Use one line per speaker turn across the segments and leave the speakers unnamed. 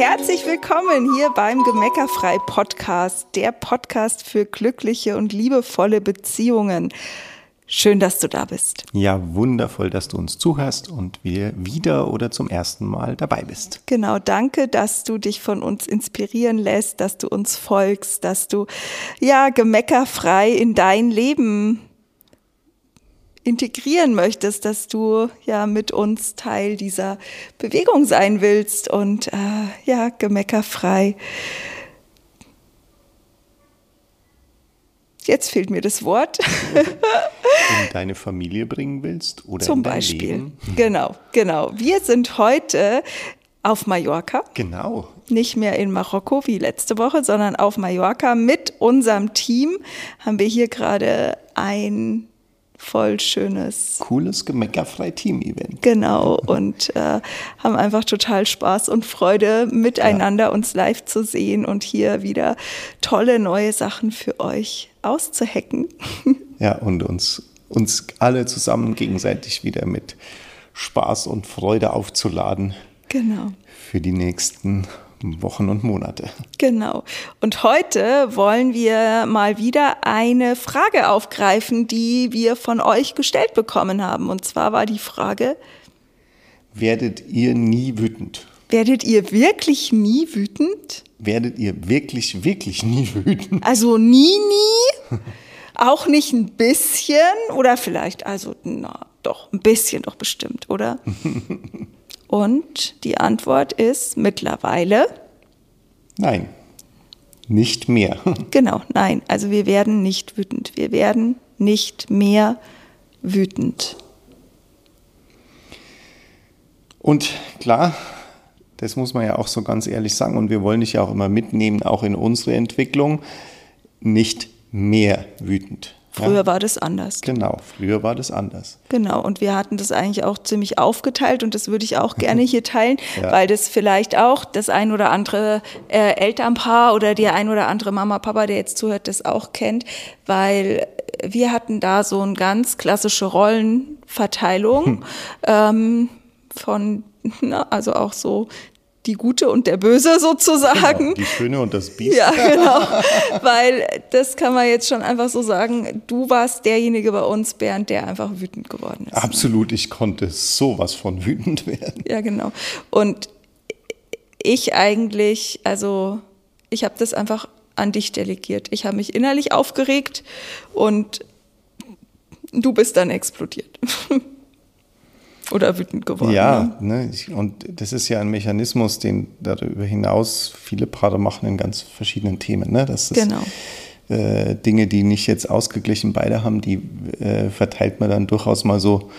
Herzlich willkommen hier beim Gemeckerfrei Podcast, der Podcast für glückliche und liebevolle Beziehungen. Schön, dass du da bist.
Ja, wundervoll, dass du uns zuhörst und wir wieder oder zum ersten Mal dabei bist.
Genau, danke, dass du dich von uns inspirieren lässt, dass du uns folgst, dass du ja gemeckerfrei in dein Leben integrieren möchtest, dass du ja mit uns Teil dieser Bewegung sein willst und äh, ja gemeckerfrei jetzt fehlt mir das Wort.
in deine Familie bringen willst oder
Zum Beispiel.
Leben.
Genau, genau. Wir sind heute auf Mallorca.
Genau.
Nicht mehr in Marokko wie letzte Woche, sondern auf Mallorca mit unserem Team haben wir hier gerade ein voll schönes
Cooles gemeckerfrei Team-Event.
Genau, und äh, haben einfach total Spaß und Freude, miteinander ja. uns live zu sehen und hier wieder tolle neue Sachen für euch auszuhacken.
Ja, und uns, uns alle zusammen gegenseitig wieder mit Spaß und Freude aufzuladen.
Genau.
Für die nächsten Wochen und Monate.
Genau. Und heute wollen wir mal wieder eine Frage aufgreifen, die wir von euch gestellt bekommen haben. Und zwar war die Frage,
werdet ihr nie wütend?
Werdet ihr wirklich nie wütend?
Werdet ihr wirklich, wirklich nie wütend?
Also nie, nie? Auch nicht ein bisschen? Oder vielleicht, also, na, doch, ein bisschen doch bestimmt, oder? Und die Antwort ist mittlerweile.
Nein, nicht mehr.
Genau, nein. Also wir werden nicht wütend. Wir werden nicht mehr wütend.
Und klar, das muss man ja auch so ganz ehrlich sagen. Und wir wollen dich ja auch immer mitnehmen, auch in unsere Entwicklung, nicht mehr wütend.
Früher ja? war das anders.
Genau, früher war das anders.
Genau, und wir hatten das eigentlich auch ziemlich aufgeteilt und das würde ich auch gerne hier teilen, ja. weil das vielleicht auch das ein oder andere äh, Elternpaar oder die ein oder andere Mama, Papa, der jetzt zuhört, das auch kennt, weil wir hatten da so eine ganz klassische Rollenverteilung hm. ähm, von, na, also auch so die Gute und der Böse sozusagen.
Genau, die Schöne und das Biest.
Ja, genau. Weil das kann man jetzt schon einfach so sagen. Du warst derjenige bei uns, Bernd, der einfach wütend geworden ist.
Absolut, ich konnte sowas von wütend werden.
Ja, genau. Und ich eigentlich, also ich habe das einfach an dich delegiert. Ich habe mich innerlich aufgeregt und du bist dann explodiert. Oder wütend geworden.
Ja, ne? und das ist ja ein Mechanismus, den darüber hinaus viele Paare machen in ganz verschiedenen Themen. Ne? Das ist,
genau.
Äh, Dinge, die nicht jetzt ausgeglichen beide haben, die äh, verteilt man dann durchaus mal so.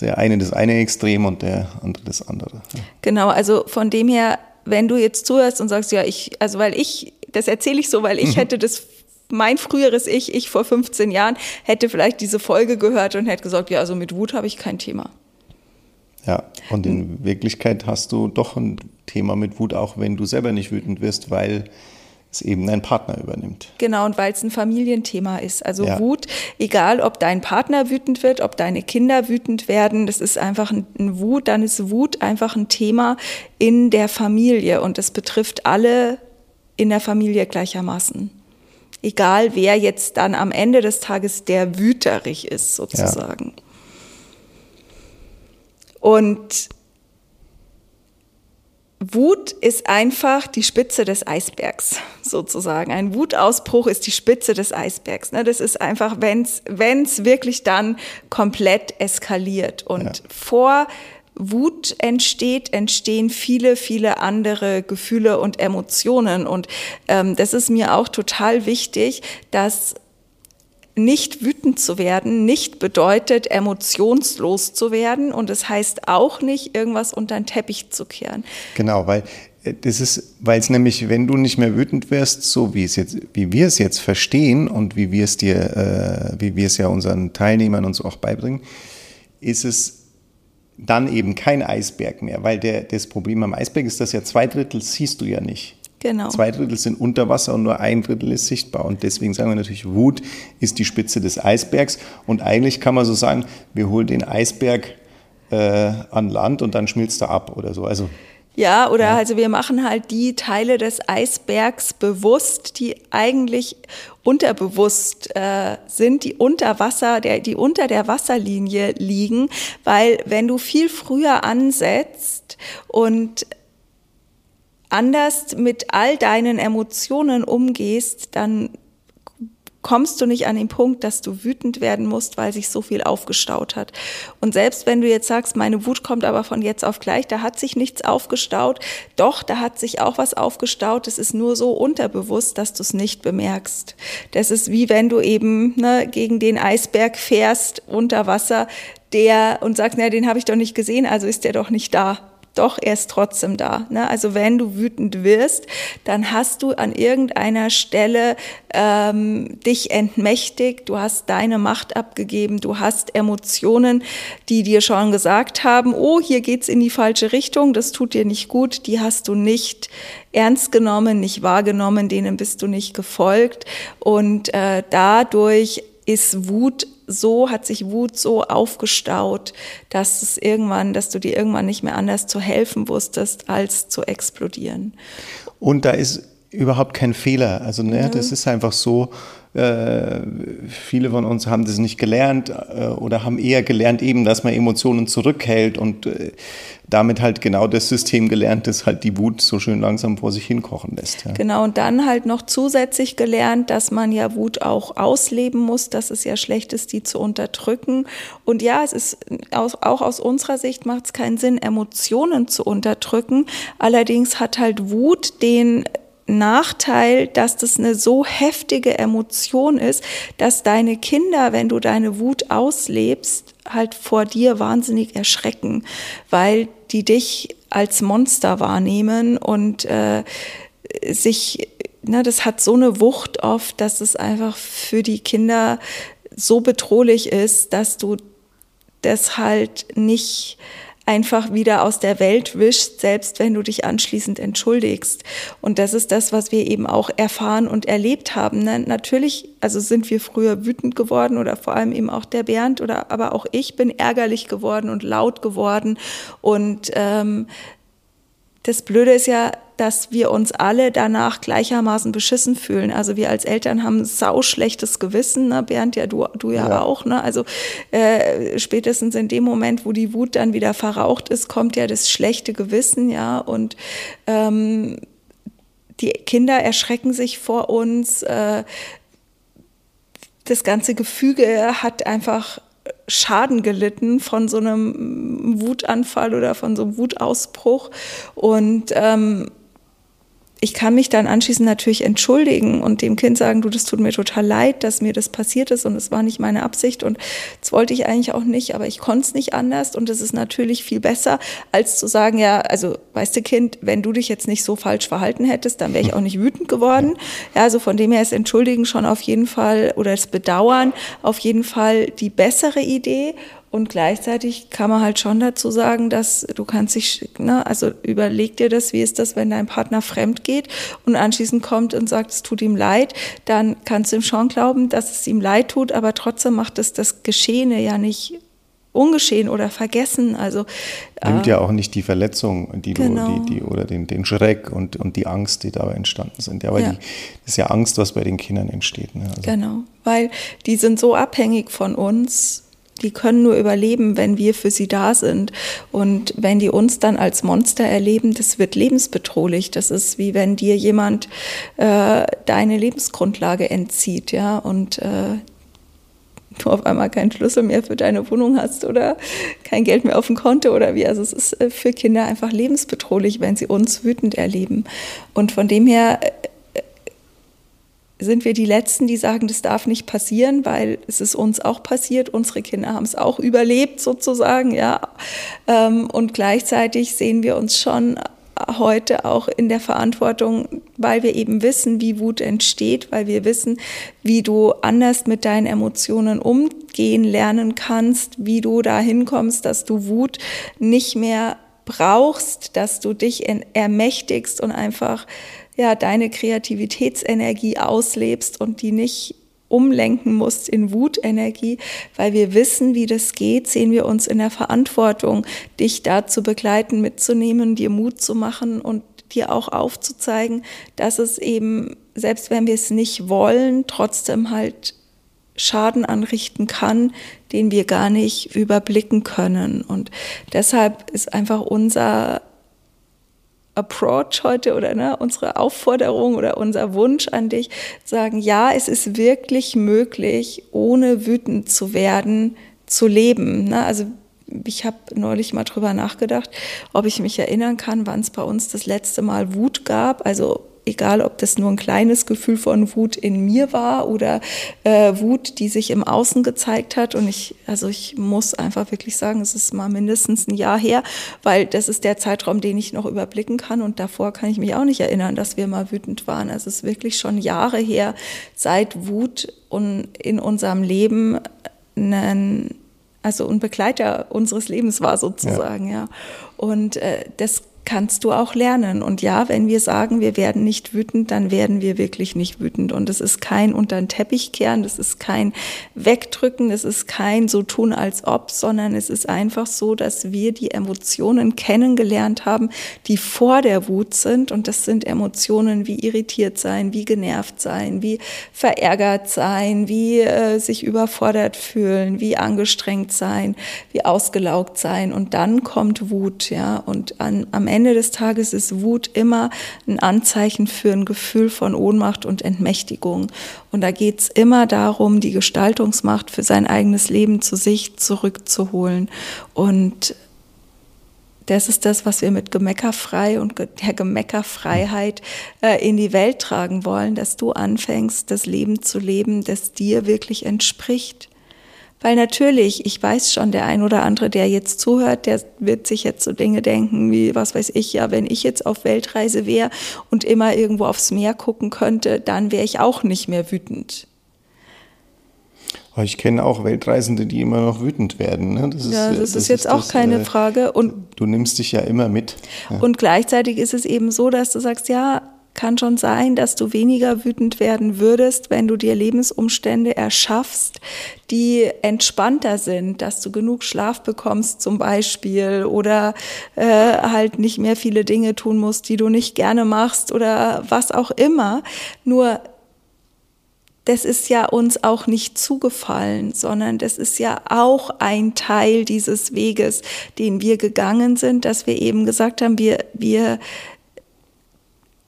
Der eine das eine Extrem und der andere das andere.
Ja. Genau, also von dem her, wenn du jetzt zuhörst und sagst, ja, ich, also weil ich, das erzähle ich so, weil ich mhm. hätte das mein früheres Ich, ich vor 15 Jahren, hätte vielleicht diese Folge gehört und hätte gesagt, ja, also mit Wut habe ich kein Thema.
Ja, und in hm. Wirklichkeit hast du doch ein Thema mit Wut, auch wenn du selber nicht wütend wirst, weil es eben dein Partner übernimmt.
Genau, und weil es ein Familienthema ist. Also ja. Wut, egal ob dein Partner wütend wird, ob deine Kinder wütend werden, das ist einfach ein, ein Wut, dann ist Wut einfach ein Thema in der Familie und das betrifft alle in der Familie gleichermaßen. Egal wer jetzt dann am Ende des Tages der wüterig ist, sozusagen. Ja. Und Wut ist einfach die Spitze des Eisbergs, sozusagen. Ein Wutausbruch ist die Spitze des Eisbergs. Ne? Das ist einfach, wenn es wirklich dann komplett eskaliert. Und ja. vor Wut entsteht, entstehen viele, viele andere Gefühle und Emotionen. Und ähm, das ist mir auch total wichtig, dass nicht wütend zu werden nicht bedeutet, emotionslos zu werden und es das heißt auch nicht, irgendwas unter den Teppich zu kehren.
Genau, weil äh, das ist, weil es nämlich, wenn du nicht mehr wütend wirst, so wie es jetzt, wie wir es jetzt verstehen und wie wir es dir, äh, wie wir es ja unseren Teilnehmern und so auch beibringen, ist es dann eben kein Eisberg mehr, weil der, das Problem am Eisberg ist, dass ja zwei Drittel siehst du ja nicht.
Genau.
Zwei Drittel sind unter Wasser und nur ein Drittel ist sichtbar. Und deswegen sagen wir natürlich, Wut ist die Spitze des Eisbergs. Und eigentlich kann man so sagen, wir holen den Eisberg äh, an Land und dann schmilzt er ab oder so. Also
Ja, oder ja. also wir machen halt die Teile des Eisbergs bewusst, die eigentlich unterbewusst äh, sind, die unter Wasser, der, die unter der Wasserlinie liegen, weil wenn du viel früher ansetzt und anders mit all deinen Emotionen umgehst, dann kommst du nicht an den Punkt, dass du wütend werden musst, weil sich so viel aufgestaut hat. Und selbst wenn du jetzt sagst, meine Wut kommt aber von jetzt auf gleich, da hat sich nichts aufgestaut. Doch, da hat sich auch was aufgestaut. Es ist nur so unterbewusst, dass du es nicht bemerkst. Das ist wie wenn du eben ne, gegen den Eisberg fährst unter Wasser, der und sagst, na, den habe ich doch nicht gesehen, also ist der doch nicht da doch, er ist trotzdem da. Ne? Also wenn du wütend wirst, dann hast du an irgendeiner Stelle ähm, dich entmächtigt, du hast deine Macht abgegeben, du hast Emotionen, die dir schon gesagt haben, oh, hier geht's in die falsche Richtung, das tut dir nicht gut, die hast du nicht ernst genommen, nicht wahrgenommen, denen bist du nicht gefolgt und äh, dadurch ist Wut so, hat sich Wut so aufgestaut, dass es irgendwann, dass du dir irgendwann nicht mehr anders zu helfen wusstest, als zu explodieren.
Und da ist überhaupt kein Fehler. Also ne, ja. das ist einfach so, äh, viele von uns haben das nicht gelernt äh, oder haben eher gelernt, eben, dass man Emotionen zurückhält und äh, damit halt genau das System gelernt, das halt die Wut so schön langsam vor sich hinkochen lässt.
Ja. Genau, und dann halt noch zusätzlich gelernt, dass man ja Wut auch ausleben muss, dass es ja schlecht ist, die zu unterdrücken. Und ja, es ist aus, auch aus unserer Sicht macht es keinen Sinn, Emotionen zu unterdrücken. Allerdings hat halt Wut den Nachteil, dass das eine so heftige Emotion ist, dass deine Kinder, wenn du deine Wut auslebst, halt vor dir wahnsinnig erschrecken, weil die dich als Monster wahrnehmen und äh, sich, na, das hat so eine Wucht oft, dass es einfach für die Kinder so bedrohlich ist, dass du das halt nicht einfach wieder aus der Welt wischt, selbst wenn du dich anschließend entschuldigst. Und das ist das, was wir eben auch erfahren und erlebt haben. Ne? Natürlich, also sind wir früher wütend geworden oder vor allem eben auch der Bernd oder aber auch ich bin ärgerlich geworden und laut geworden. Und ähm, das Blöde ist ja, dass wir uns alle danach gleichermaßen beschissen fühlen. Also wir als Eltern haben sau schlechtes Gewissen, ne? Bernd, ja du, du ja, ja. auch. Ne? Also äh, spätestens in dem Moment, wo die Wut dann wieder verraucht ist, kommt ja das schlechte Gewissen, ja. Und ähm, die Kinder erschrecken sich vor uns. Äh, das ganze Gefüge hat einfach Schaden gelitten von so einem Wutanfall oder von so einem Wutausbruch. Und ähm, ich kann mich dann anschließend natürlich entschuldigen und dem Kind sagen, du, das tut mir total leid, dass mir das passiert ist und es war nicht meine Absicht und das wollte ich eigentlich auch nicht, aber ich konnte es nicht anders und es ist natürlich viel besser, als zu sagen, ja, also weißt du Kind, wenn du dich jetzt nicht so falsch verhalten hättest, dann wäre ich auch nicht wütend geworden. Ja, also von dem her ist Entschuldigen schon auf jeden Fall oder das Bedauern auf jeden Fall die bessere Idee und gleichzeitig kann man halt schon dazu sagen, dass du kannst dich, ne, also überleg dir das, wie ist das, wenn dein Partner fremd geht und anschließend kommt und sagt, es tut ihm leid, dann kannst du ihm schon glauben, dass es ihm leid tut, aber trotzdem macht es das Geschehene ja nicht ungeschehen oder vergessen. Also
nimmt äh, ja auch nicht die Verletzung, die genau. du, die, die oder den, den Schreck und, und die Angst, die dabei entstanden sind. Ja, weil ja. Die, das ist ja Angst, was bei den Kindern entsteht. Ne?
Also. Genau, weil die sind so abhängig von uns die können nur überleben, wenn wir für sie da sind. Und wenn die uns dann als Monster erleben, das wird lebensbedrohlich. Das ist wie wenn dir jemand äh, deine Lebensgrundlage entzieht, ja, und äh, du auf einmal keinen Schlüssel mehr für deine Wohnung hast oder kein Geld mehr auf dem Konto oder wie. Also es ist äh, für Kinder einfach lebensbedrohlich, wenn sie uns wütend erleben. Und von dem her äh, sind wir die Letzten, die sagen, das darf nicht passieren, weil es ist uns auch passiert. Unsere Kinder haben es auch überlebt sozusagen, ja. Ähm, und gleichzeitig sehen wir uns schon heute auch in der Verantwortung, weil wir eben wissen, wie Wut entsteht, weil wir wissen, wie du anders mit deinen Emotionen umgehen lernen kannst, wie du dahin kommst, dass du Wut nicht mehr brauchst, dass du dich ermächtigst und einfach ja, deine Kreativitätsenergie auslebst und die nicht umlenken musst in Wutenergie, weil wir wissen, wie das geht, sehen wir uns in der Verantwortung, dich da zu begleiten, mitzunehmen, dir Mut zu machen und dir auch aufzuzeigen, dass es eben, selbst wenn wir es nicht wollen, trotzdem halt Schaden anrichten kann, den wir gar nicht überblicken können. Und deshalb ist einfach unser Approach heute oder ne, unsere Aufforderung oder unser Wunsch an dich, sagen, ja, es ist wirklich möglich, ohne wütend zu werden, zu leben. Ne? Also ich habe neulich mal drüber nachgedacht, ob ich mich erinnern kann, wann es bei uns das letzte Mal Wut gab. Also egal ob das nur ein kleines Gefühl von Wut in mir war oder äh, Wut, die sich im Außen gezeigt hat. Und ich, also ich muss einfach wirklich sagen, es ist mal mindestens ein Jahr her, weil das ist der Zeitraum, den ich noch überblicken kann. Und davor kann ich mich auch nicht erinnern, dass wir mal wütend waren. Also es ist wirklich schon Jahre her, seit Wut und in unserem Leben einen also ein Begleiter unseres Lebens war sozusagen, ja. ja. Und äh, das kannst du auch lernen. Und ja, wenn wir sagen, wir werden nicht wütend, dann werden wir wirklich nicht wütend. Und es ist kein unter den Teppich kehren, das ist kein Wegdrücken, das ist kein so tun als ob, sondern es ist einfach so, dass wir die Emotionen kennengelernt haben, die vor der Wut sind. Und das sind Emotionen wie irritiert sein, wie genervt sein, wie verärgert sein, wie äh, sich überfordert fühlen, wie angestrengt sein, wie ausgelaugt sein. Und dann kommt Wut, ja. Und an, am des Tages ist Wut immer ein Anzeichen für ein Gefühl von Ohnmacht und Entmächtigung. Und da geht es immer darum, die Gestaltungsmacht für sein eigenes Leben zu sich zurückzuholen. Und das ist das, was wir mit Gemeckerfrei und der Gemeckerfreiheit äh, in die Welt tragen wollen, dass du anfängst, das Leben zu leben, das dir wirklich entspricht. Weil natürlich, ich weiß schon, der ein oder andere, der jetzt zuhört, der wird sich jetzt so Dinge denken wie, was weiß ich, ja, wenn ich jetzt auf Weltreise wäre und immer irgendwo aufs Meer gucken könnte, dann wäre ich auch nicht mehr wütend.
Ich kenne auch Weltreisende, die immer noch wütend werden. Ne?
Das ist, ja, das, das ist jetzt ist auch das, keine äh, Frage.
Und du nimmst dich ja immer mit.
Ja. Und gleichzeitig ist es eben so, dass du sagst, ja, kann schon sein, dass du weniger wütend werden würdest, wenn du dir Lebensumstände erschaffst, die entspannter sind, dass du genug Schlaf bekommst zum Beispiel oder äh, halt nicht mehr viele Dinge tun musst, die du nicht gerne machst oder was auch immer. Nur das ist ja uns auch nicht zugefallen, sondern das ist ja auch ein Teil dieses Weges, den wir gegangen sind, dass wir eben gesagt haben, wir, wir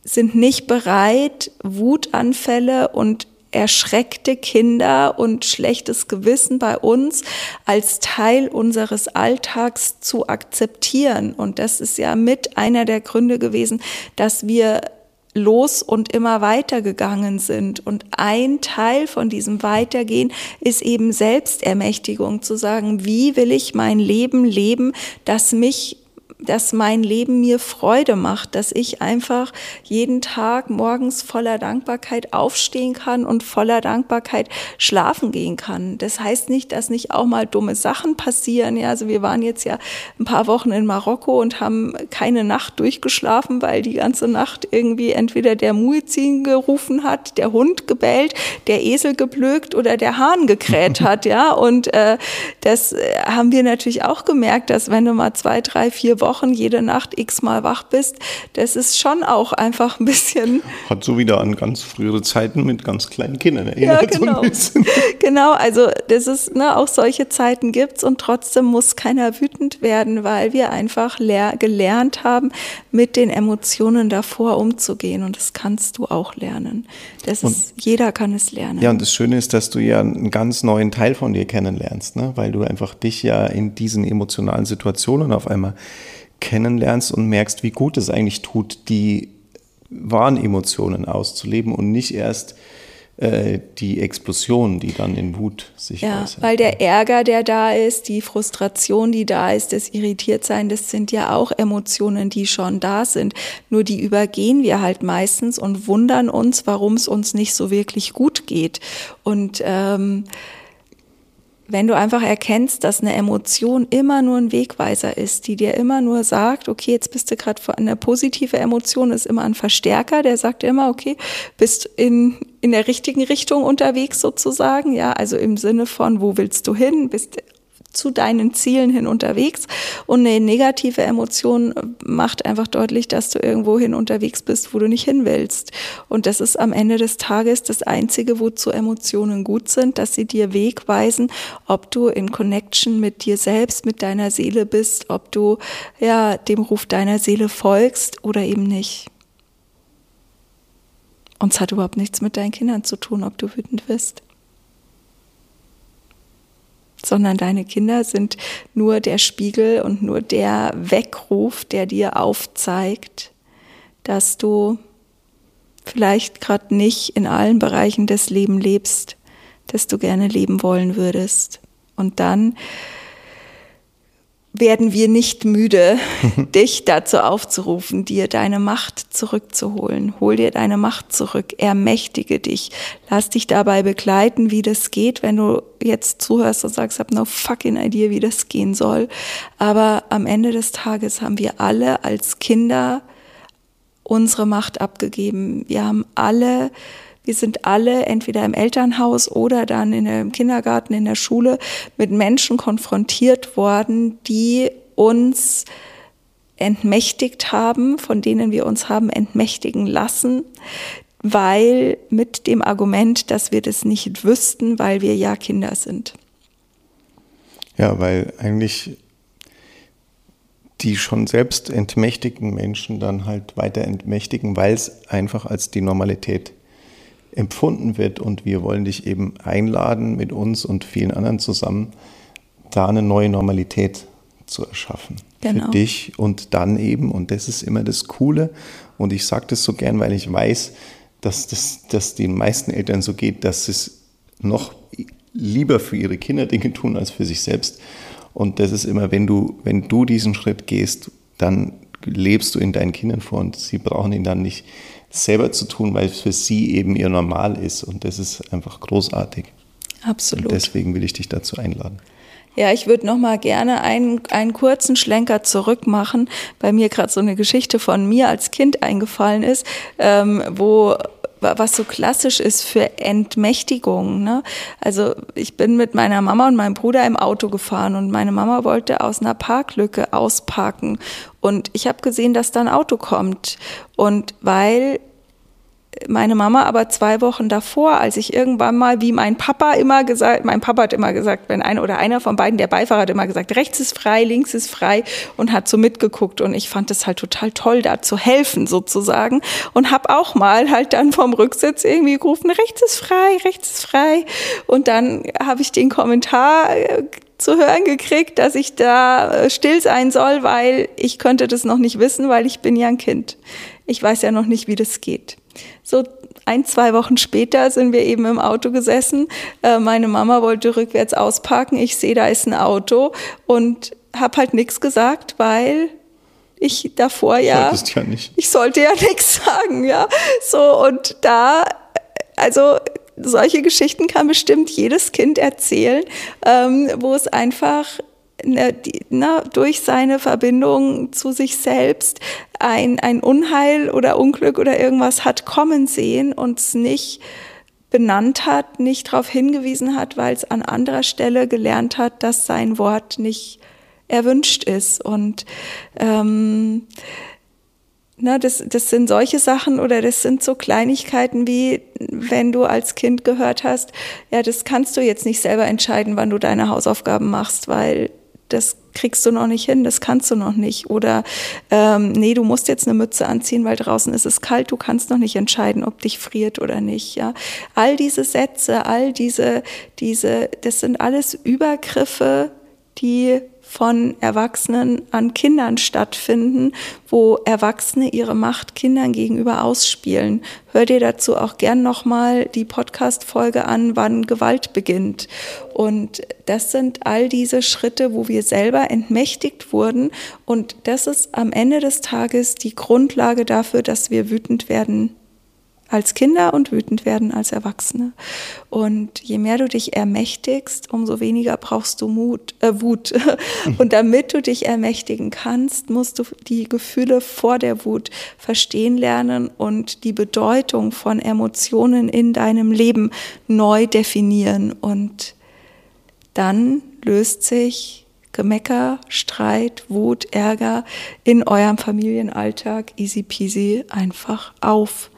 sind nicht bereit, Wutanfälle und erschreckte Kinder und schlechtes Gewissen bei uns als Teil unseres Alltags zu akzeptieren. Und das ist ja mit einer der Gründe gewesen, dass wir los und immer weitergegangen sind. Und ein Teil von diesem Weitergehen ist eben Selbstermächtigung, zu sagen, wie will ich mein Leben leben, das mich dass mein Leben mir Freude macht, dass ich einfach jeden Tag morgens voller Dankbarkeit aufstehen kann und voller Dankbarkeit schlafen gehen kann. Das heißt nicht, dass nicht auch mal dumme Sachen passieren. Ja, also wir waren jetzt ja ein paar Wochen in Marokko und haben keine Nacht durchgeschlafen, weil die ganze Nacht irgendwie entweder der Muizin gerufen hat, der Hund gebellt, der Esel geblökt oder der Hahn gekräht hat. Ja, und äh, das äh, haben wir natürlich auch gemerkt, dass wenn du mal zwei, drei, vier Wochen Wochen jede Nacht x-mal wach bist, das ist schon auch einfach ein bisschen.
Hat so wieder an ganz frühere Zeiten mit ganz kleinen Kindern erinnert.
Ja, genau.
So
genau, also das ist, ne, auch solche Zeiten gibt es und trotzdem muss keiner wütend werden, weil wir einfach gelernt haben, mit den Emotionen davor umzugehen. Und das kannst du auch lernen. Das ist, jeder kann es lernen.
Ja, und das Schöne ist, dass du ja einen ganz neuen Teil von dir kennenlernst, ne? weil du einfach dich ja in diesen emotionalen Situationen auf einmal kennenlernst und merkst, wie gut es eigentlich tut, die wahren Emotionen auszuleben und nicht erst äh, die Explosion, die dann in Wut sich
ja, äußert. Weil der Ärger, der da ist, die Frustration, die da ist, das Irritiertsein, das sind ja auch Emotionen, die schon da sind. Nur die übergehen wir halt meistens und wundern uns, warum es uns nicht so wirklich gut geht. Und ähm, wenn du einfach erkennst, dass eine Emotion immer nur ein Wegweiser ist, die dir immer nur sagt, okay, jetzt bist du gerade eine positive Emotion, ist immer ein Verstärker, der sagt immer, okay, bist in, in der richtigen Richtung unterwegs sozusagen, ja, also im Sinne von, wo willst du hin, bist zu deinen Zielen hin unterwegs. Und eine negative Emotion macht einfach deutlich, dass du irgendwo hin unterwegs bist, wo du nicht hin willst. Und das ist am Ende des Tages das Einzige, wozu Emotionen gut sind, dass sie dir Weg weisen, ob du in Connection mit dir selbst, mit deiner Seele bist, ob du ja dem Ruf deiner Seele folgst oder eben nicht. Und es hat überhaupt nichts mit deinen Kindern zu tun, ob du wütend bist sondern deine Kinder sind nur der Spiegel und nur der Weckruf, der dir aufzeigt, dass du vielleicht gerade nicht in allen Bereichen des Lebens lebst, das du gerne leben wollen würdest. Und dann werden wir nicht müde, dich dazu aufzurufen, dir deine Macht zurückzuholen. Hol dir deine Macht zurück, ermächtige dich. Lass dich dabei begleiten, wie das geht, wenn du jetzt zuhörst und sagst, habe no fucking idea, wie das gehen soll. Aber am Ende des Tages haben wir alle als Kinder unsere Macht abgegeben. Wir haben alle wir sind alle entweder im Elternhaus oder dann in der, im Kindergarten, in der Schule mit Menschen konfrontiert worden, die uns entmächtigt haben, von denen wir uns haben entmächtigen lassen, weil mit dem Argument, dass wir das nicht wüssten, weil wir ja Kinder sind.
Ja, weil eigentlich die schon selbst entmächtigten Menschen dann halt weiter entmächtigen, weil es einfach als die Normalität empfunden wird. Und wir wollen dich eben einladen, mit uns und vielen anderen zusammen da eine neue Normalität zu erschaffen. Genau. Für dich und dann eben, und das ist immer das Coole, und ich sage das so gern, weil ich weiß, dass das dass den meisten Eltern so geht, dass es noch lieber für ihre Kinder Dinge tun als für sich selbst. Und das ist immer, wenn du, wenn du diesen Schritt gehst, dann lebst du in deinen Kindern vor und sie brauchen ihn dann nicht selber zu tun, weil es für sie eben ihr Normal ist. Und das ist einfach großartig.
Absolut.
Und deswegen will ich dich dazu einladen.
Ja, ich würde noch mal gerne einen, einen kurzen Schlenker zurück machen, weil mir gerade so eine Geschichte von mir als Kind eingefallen ist, ähm, wo was so klassisch ist für Entmächtigung. Ne? Also ich bin mit meiner Mama und meinem Bruder im Auto gefahren und meine Mama wollte aus einer Parklücke ausparken und ich habe gesehen, dass da ein Auto kommt und weil meine Mama aber zwei Wochen davor, als ich irgendwann mal, wie mein Papa immer gesagt, mein Papa hat immer gesagt, wenn einer oder einer von beiden, der Beifahrer hat immer gesagt, rechts ist frei, links ist frei und hat so mitgeguckt und ich fand es halt total toll, da zu helfen sozusagen und habe auch mal halt dann vom Rücksitz irgendwie gerufen, rechts ist frei, rechts ist frei und dann habe ich den Kommentar äh, zu hören gekriegt, dass ich da äh, still sein soll, weil ich könnte das noch nicht wissen, weil ich bin ja ein Kind. Ich weiß ja noch nicht, wie das geht. So ein, zwei Wochen später sind wir eben im Auto gesessen. Äh, meine Mama wollte rückwärts ausparken. Ich sehe, da ist ein Auto und habe halt nichts gesagt, weil ich davor ja,
ja nicht.
ich sollte ja nichts sagen, ja. So und da, also solche Geschichten kann bestimmt jedes Kind erzählen, ähm, wo es einfach na, durch seine Verbindung zu sich selbst ein, ein Unheil oder Unglück oder irgendwas hat kommen sehen und es nicht benannt hat, nicht darauf hingewiesen hat, weil es an anderer Stelle gelernt hat, dass sein Wort nicht erwünscht ist. Und ähm, na, das, das sind solche Sachen oder das sind so Kleinigkeiten wie, wenn du als Kind gehört hast, ja, das kannst du jetzt nicht selber entscheiden, wann du deine Hausaufgaben machst, weil das kriegst du noch nicht hin, das kannst du noch nicht. Oder ähm, nee, du musst jetzt eine Mütze anziehen, weil draußen ist es kalt, du kannst noch nicht entscheiden, ob dich friert oder nicht. Ja, all diese Sätze, all diese, diese, das sind alles Übergriffe, die von Erwachsenen an Kindern stattfinden, wo Erwachsene ihre Macht Kindern gegenüber ausspielen. Hör dir dazu auch gern nochmal die Podcast-Folge an, wann Gewalt beginnt. Und das sind all diese Schritte, wo wir selber entmächtigt wurden. Und das ist am Ende des Tages die Grundlage dafür, dass wir wütend werden als Kinder und wütend werden als Erwachsene. Und je mehr du dich ermächtigst, umso weniger brauchst du Mut, äh, Wut. Und damit du dich ermächtigen kannst, musst du die Gefühle vor der Wut verstehen lernen und die Bedeutung von Emotionen in deinem Leben neu definieren. Und dann löst sich Gemecker, Streit, Wut, Ärger in eurem Familienalltag easy peasy einfach auf.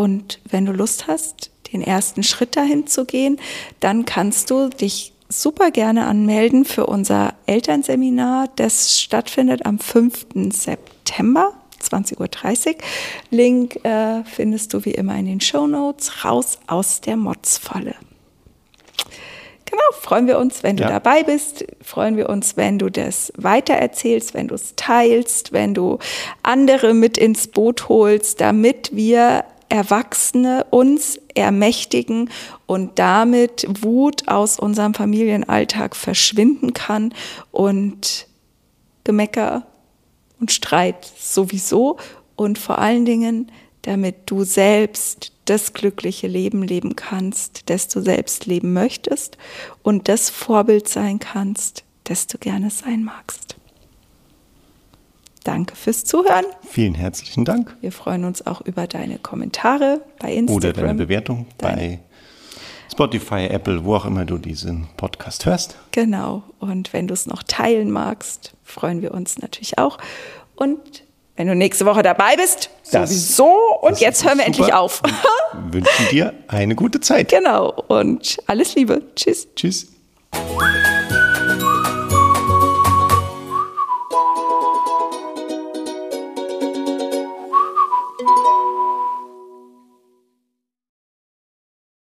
Und wenn du Lust hast, den ersten Schritt dahin zu gehen, dann kannst du dich super gerne anmelden für unser Elternseminar. Das stattfindet am 5. September. 20.30 Uhr. Link äh, findest du wie immer in den Show Notes. Raus aus der Motzfalle. Genau, freuen wir uns, wenn du ja. dabei bist. Freuen wir uns, wenn du das weitererzählst, wenn du es teilst, wenn du andere mit ins Boot holst, damit wir Erwachsene uns ermächtigen und damit Wut aus unserem Familienalltag verschwinden kann und Gemecker und Streit sowieso und vor allen Dingen, damit du selbst das glückliche Leben leben kannst, das du selbst leben möchtest und das Vorbild sein kannst, das du gerne sein magst. Danke fürs Zuhören.
Vielen herzlichen Dank.
Wir freuen uns auch über deine Kommentare bei Instagram.
Oder deine Bewertung deine. bei Spotify, Apple, wo auch immer du diesen Podcast hörst.
Genau. Und wenn du es noch teilen magst, freuen wir uns natürlich auch. Und wenn du nächste Woche dabei bist, das, sowieso. Und jetzt hören wir endlich auf.
wünschen dir eine gute Zeit.
Genau. Und alles Liebe. Tschüss.
Tschüss.